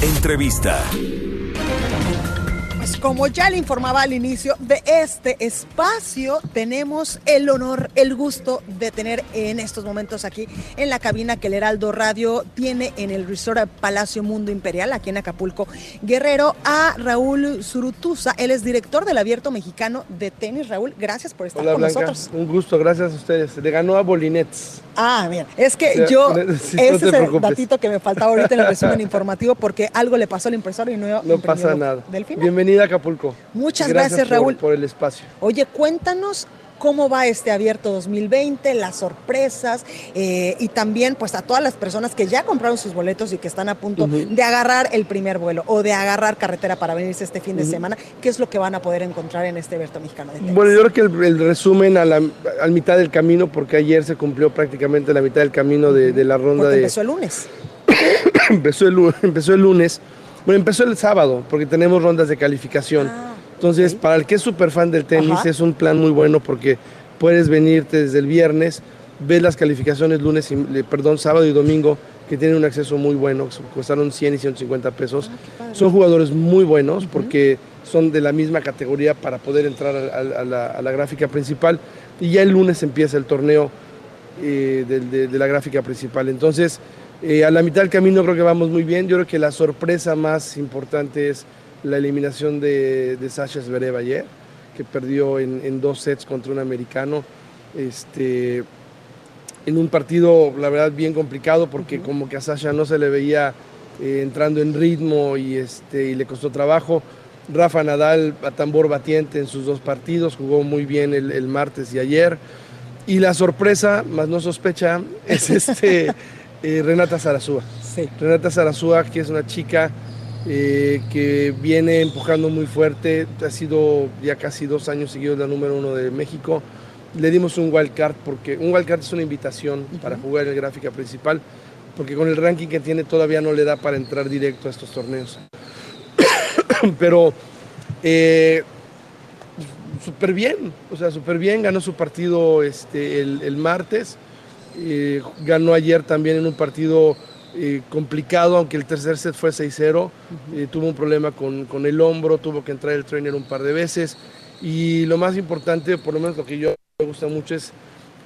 Entrevista. Pues como ya le informaba al inicio de este espacio, tenemos el honor, el gusto de tener en estos momentos aquí en la cabina que el Heraldo Radio tiene en el Resort Palacio Mundo Imperial, aquí en Acapulco, Guerrero, a Raúl Zurutuza. Él es director del Abierto Mexicano de Tenis. Raúl, gracias por estar Hola con Blanca, nosotros. un gusto, gracias a ustedes. Le ganó a Bolinets. Ah, bien. Es que yo, sí, ese es el preocupes. datito que me faltaba ahorita en el resumen informativo porque algo le pasó al impresor y no No pasa nada. Del final. Bienvenida a Acapulco. Muchas gracias, por- Raúl. Por, el espacio. Oye, cuéntanos cómo va este abierto 2020, las sorpresas eh, y también pues a todas las personas que ya compraron sus boletos y que están a punto de agarrar el primer vuelo o de agarrar carretera para venirse este fin de semana, ¿qué es lo que van a poder encontrar en este abierto mexicano de? Bueno, yo creo que el, el resumen a la al mitad del camino, porque ayer se cumplió prácticamente la mitad del camino de, de la ronda Porque de. empezó el lunes. empezó, el, lu- empezó el lunes. Bueno, empezó el sábado, porque tenemos rondas de calificación. Ah, Entonces, para el que es súper fan del tenis, Ajá. es un plan muy bueno porque puedes venirte desde el viernes, ves las calificaciones lunes, y, perdón, sábado y domingo, que tienen un acceso muy bueno, costaron 100 y 150 pesos. son jugadores muy buenos porque son de la misma categoría para poder entrar a, a- a la, a la gráfica principal. Y ya el lunes empieza el torneo eh, de, de la gráfica principal. Entonces, eh, a la mitad del camino creo que vamos muy bien. Yo creo que la sorpresa más importante es la eliminación de, de Sasha Zverev ayer, que perdió en, en dos sets contra un americano. Este, en un partido, la verdad, bien complicado, porque como que a Sasha no se le veía eh, entrando en ritmo y, este, y le costó trabajo. Rafa Nadal a tambor batiente en sus dos partidos, jugó muy bien el, el martes y ayer. Y la sorpresa, más no sospecha, es este, eh, Renata Zarazúa. Sí. Renata Zarazúa, que es una chica eh, que viene empujando muy fuerte, ha sido ya casi dos años seguidos la número uno de México. Le dimos un wild card porque un wild card es una invitación para jugar en el gráfica principal, porque con el ranking que tiene todavía no le da para entrar directo a estos torneos. Pero eh, súper bien, o sea, súper bien, ganó su partido este, el, el martes, eh, ganó ayer también en un partido eh, complicado, aunque el tercer set fue 6-0, eh, tuvo un problema con, con el hombro, tuvo que entrar el trainer un par de veces, y lo más importante, por lo menos lo que yo me gusta mucho es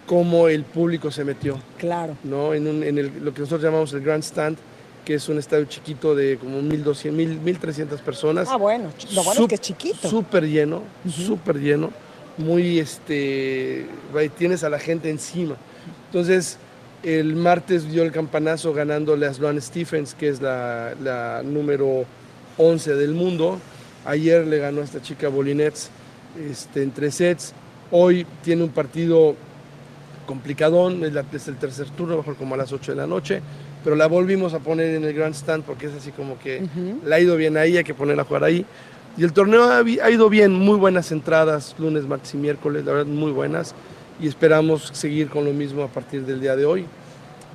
cómo el público se metió. Claro. ¿no? En, un- en el- lo que nosotros llamamos el Grand Stand, que es un estadio chiquito de como 1.200, 1.000, 1.300 personas. Ah, bueno, lo bueno es que es chiquito. Súper lleno, súper lleno. Muy, este, tienes a la gente encima. Entonces, el martes dio el campanazo ganándole a Sloane Stephens, que es la, la número 11 del mundo. Ayer le ganó a esta chica Bolinets este, en tres sets. Hoy tiene un partido complicadón, es, la- es el tercer turno, mejor como a las 8 de la noche, pero la volvimos a poner en el Grand Stand porque es así como que la ha ido bien ahí, hay que ponerla a jugar ahí. Y el torneo ha, ha ido bien, muy buenas entradas, lunes, martes y miércoles, la verdad muy buenas, y esperamos seguir con lo mismo a partir del día de hoy.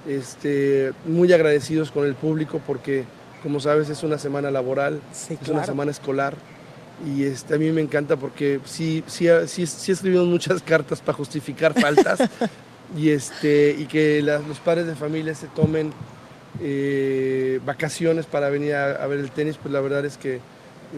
Este, muy agradecidos con el público porque, como sabes, es una semana laboral, Sí, es una claro. semana escolar. Y este, a mí me encanta porque sí, sí, sí, sí escribimos muchas cartas para justificar faltas y, este, y que los padres de familia se tomen eh, vacaciones para venir a, a ver el tenis, pues la verdad es que eh,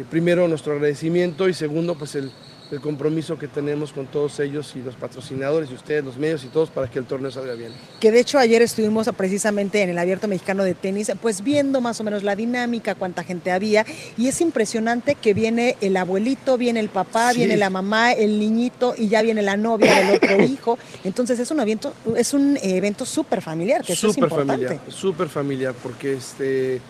primero nuestro agradecimiento y segundo pues el, el compromiso que tenemos con todos ellos y los patrocinadores y ustedes, los medios y todos para que el torneo salga bien. Que de hecho ayer estuvimos precisamente en el Abierto Mexicano de Tenis, pues viendo más o menos la dinámica, cuánta gente había, y es impresionante que viene el abuelito, viene el papá, Sí. viene la mamá, el niñito y ya viene la novia del otro hijo. Entonces es un evento, es un evento súper familiar, que súper familiar, súper familiar, porque este,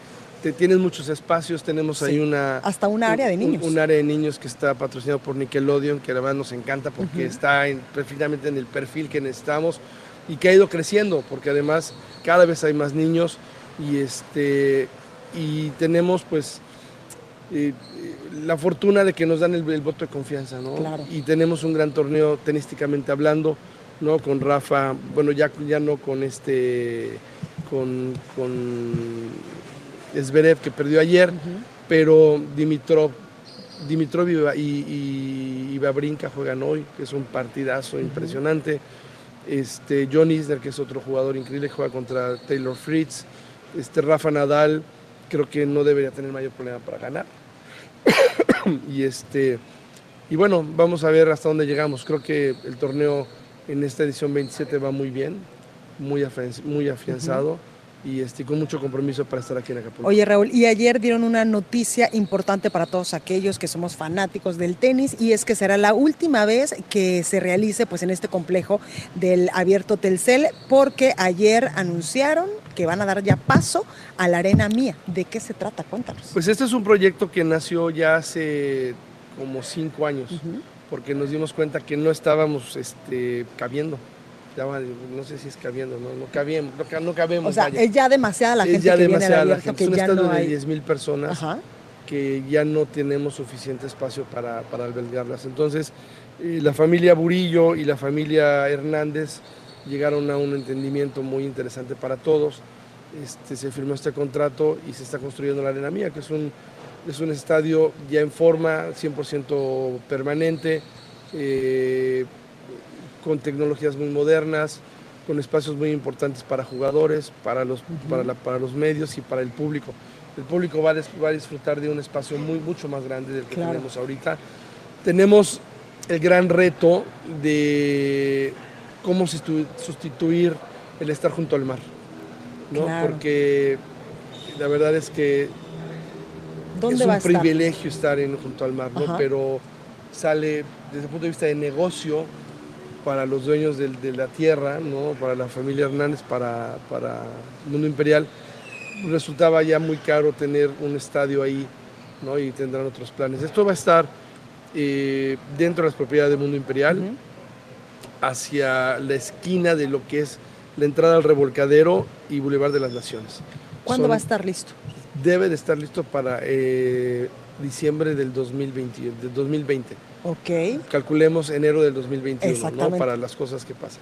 te, tienes muchos espacios, tenemos ahí una... hasta un área de niños. Un, área de niños que está patrocinado por Nickelodeon, que verdad nos encanta porque está en, perfectamente en el perfil que necesitamos y que ha ido creciendo, porque además cada vez hay más niños y este y tenemos pues eh, eh, la fortuna de que nos dan el, el voto de confianza, ¿no? Claro. Y tenemos un gran torneo tenísticamente hablando, ¿no? Con Rafa, bueno, ya, ya no con este, con, con Zverev que perdió ayer, pero Dimitrov, Dimitrov y, y, y Babrinka juegan hoy, que es un partidazo impresionante. Este, John Isner, que es otro jugador increíble, juega contra Taylor Fritz. Este, Rafa Nadal, creo que no debería tener mayor problema para ganar. y este y bueno, vamos a ver hasta dónde llegamos. Creo que el torneo en esta edición 27 va muy bien, muy afianzado y este, con mucho compromiso para estar aquí en Acapulco. Oye Raúl, y ayer dieron una noticia importante para todos aquellos que somos fanáticos del tenis y es que será la última vez que se realice pues en este complejo del abierto Telcel porque ayer anunciaron que van a dar ya paso a la arena mía. ¿De qué se trata? Cuéntanos. Pues este es un proyecto que nació ya hace como cinco años, porque nos dimos cuenta que no estábamos este, cabiendo. No sé si es cabiendo, no, no cabíamos, no, ca- no cabemos. O sea, vaya. es ya demasiada la Es gente ya que viene demasiada la abierto gente. Es un estadio no de hay. 10 mil personas Ajá. que ya no tenemos suficiente espacio para, para albergarlas. Entonces, eh, la familia Burillo y la familia Hernández llegaron a un entendimiento muy interesante para todos. Este, se firmó este contrato y se está construyendo la Arena Mía, que es un, es un estadio ya en forma, 100% permanente, eh, con tecnologías muy modernas, con espacios muy importantes para jugadores, para los, para, la- para los medios y para el público. El público va a, va a disfrutar de un espacio muy, mucho más grande del que Claro. tenemos ahorita. Tenemos el gran reto de cómo sustitu- sustituir el estar junto al mar, ¿no? Claro. Porque la verdad es que ¿Dónde es un privilegio estar en, junto al mar, ¿no? Pero sale desde el punto de vista de negocio para los dueños del- de, la tierra, ¿no? Para la familia Hernández, para, para el mundo imperial, resultaba ya muy caro tener un estadio ahí, ¿no? Y tendrán otros planes. Esto va a estar eh, dentro de las propiedades del mundo imperial, hacia la esquina de lo que es la entrada al revolcadero y Boulevard de las Naciones. ¿Cuándo Son- va a estar listo? debe de estar listo para eh, diciembre del 2020, del 2020. Ok. Calculemos enero del 2021, ¿no? Para las cosas que pasan.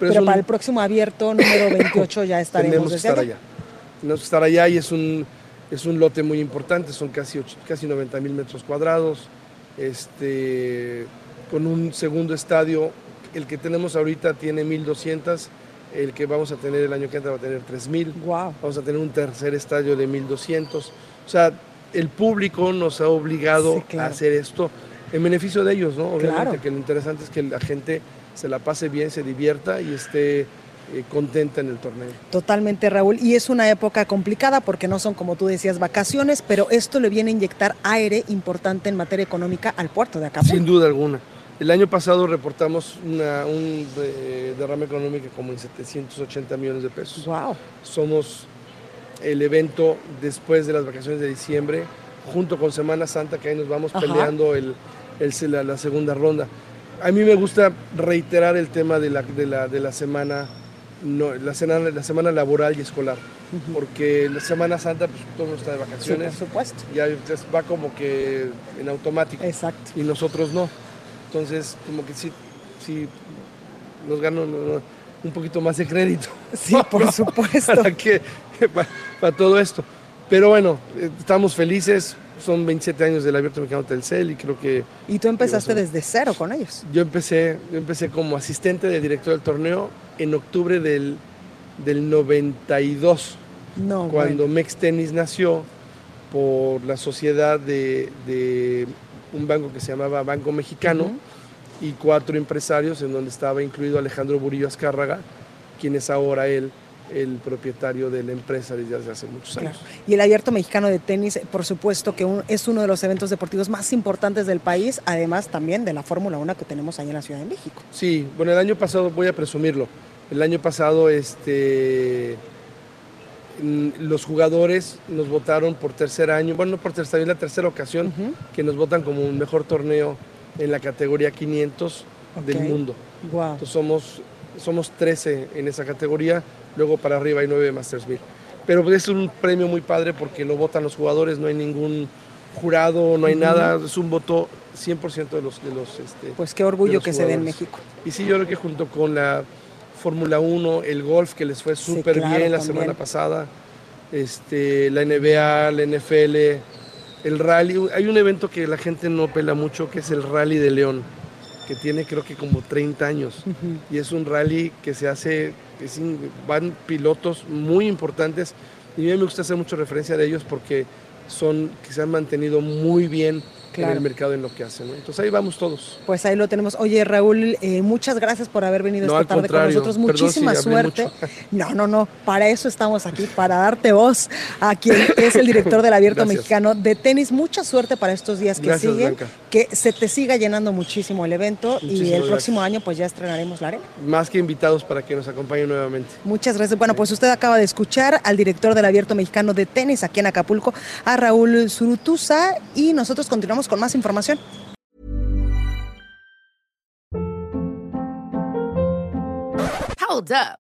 Pero, un- para el próximo abierto número 28 ya estaremos tenemos que estar allá. allá. Tenemos que estar allá y es un, es un lote muy importante, son casi, ocho- casi 90 mil metros cuadrados, este, con un segundo estadio, el que tenemos ahorita tiene 1.200, el que vamos a tener el año que entra va a tener 3.000. Wow. Vamos a tener un tercer estadio de 1200. O sea, el público nos ha obligado Sí, claro. a hacer esto en beneficio de ellos, ¿no? Obviamente Claro. que lo interesante es que la gente se la pase bien, se divierta y esté eh, contenta en el torneo. Totalmente, Raúl. Y es una época complicada porque no son, como tú decías, vacaciones, pero esto le viene a inyectar aire importante en materia económica al puerto de Acapulco. Sin duda alguna. El año pasado reportamos una- un eh, derrame económico como en 780 millones de pesos. Wow. somos el evento después de las vacaciones de diciembre, junto con Semana Santa, que ahí nos vamos Ajá. peleando el, el- la, la segunda ronda. A mí me gusta reiterar el tema de la, de la, de la semana, no, la, semana, la semana laboral y escolar, porque la Semana Santa, pues todo mundo está de Sí, por vacaciones, supuesto. ya va como que en automático Exacto. y nosotros no. Entonces, como que sí, sí nos ganó no, no, un poquito más de crédito. Sí, por supuesto. para, que, para, para todo esto. Pero bueno, eh, estamos felices. Son 27 años del Abierto Mexicano Telcel y creo que Y tú empezaste desde cero con ellos. yo empecé, yo empecé como asistente de director del torneo en octubre del, del 92, No, cuando bueno. Mex Tennis nació por la sociedad de, de un banco que se llamaba Banco Mexicano Ujú. y cuatro empresarios, en donde estaba incluido Alejandro Burillo Azcárraga, quien es ahora él el propietario de la empresa desde hace muchos Claro. años. Y el Abierto Mexicano de Tenis, por supuesto que un- es uno de los eventos deportivos más importantes del país, además también de la Fórmula 1 que tenemos ahí en la Ciudad de México. Sí, bueno, el año pasado, voy a presumirlo, el año pasado este, mm, los jugadores nos votaron por tercer año, bueno, no por tercer año, es la tercera ocasión que nos votan como un mejor torneo en la categoría 500 del mundo. Wow. Entonces somos, somos 13 en esa categoría, luego para arriba hay 9 Masters 1000. pero es un premio muy padre porque lo votan los jugadores, no hay ningún jurado, no hay nada, es un voto 100% de los... De los este, pues qué orgullo que se dé en. México. Y sí, yo creo que junto con la Fórmula 1, el golf, que les fue Sí, súper claro, bien la también. semana pasada, este, la NBA, la NFL, el rally. Hay un evento que la gente no pela mucho, que es el Rally de León, que tiene creo que como 30 años. Y es un rally que se hace, es van pilotos muy importantes. Y a mí me gusta hacer mucha referencia de ellos porque son que se han mantenido muy bien Claro. en el mercado en lo que hacen. ¿no? Entonces ahí vamos todos. Pues ahí lo tenemos. Oye, Raúl, eh, muchas gracias por haber venido No, esta tarde con nosotros. Si Muchísima suerte. mucho. No, no, no. Para eso estamos aquí, para darte voz a quien es el director del Abierto Gracias. Mexicano de tenis. Mucha suerte para estos días que Gracias, siguen. Blanca. Que se te siga llenando muchísimo el evento y el próximo año pues ya estrenaremos la arena. Más que invitados para que nos acompañen nuevamente. Muchas gracias. Bueno, pues usted acaba de escuchar al director del Abierto Mexicano de Tenis aquí en Acapulco, a Raúl Zurutuza, y nosotros continuamos con más información. Hold up.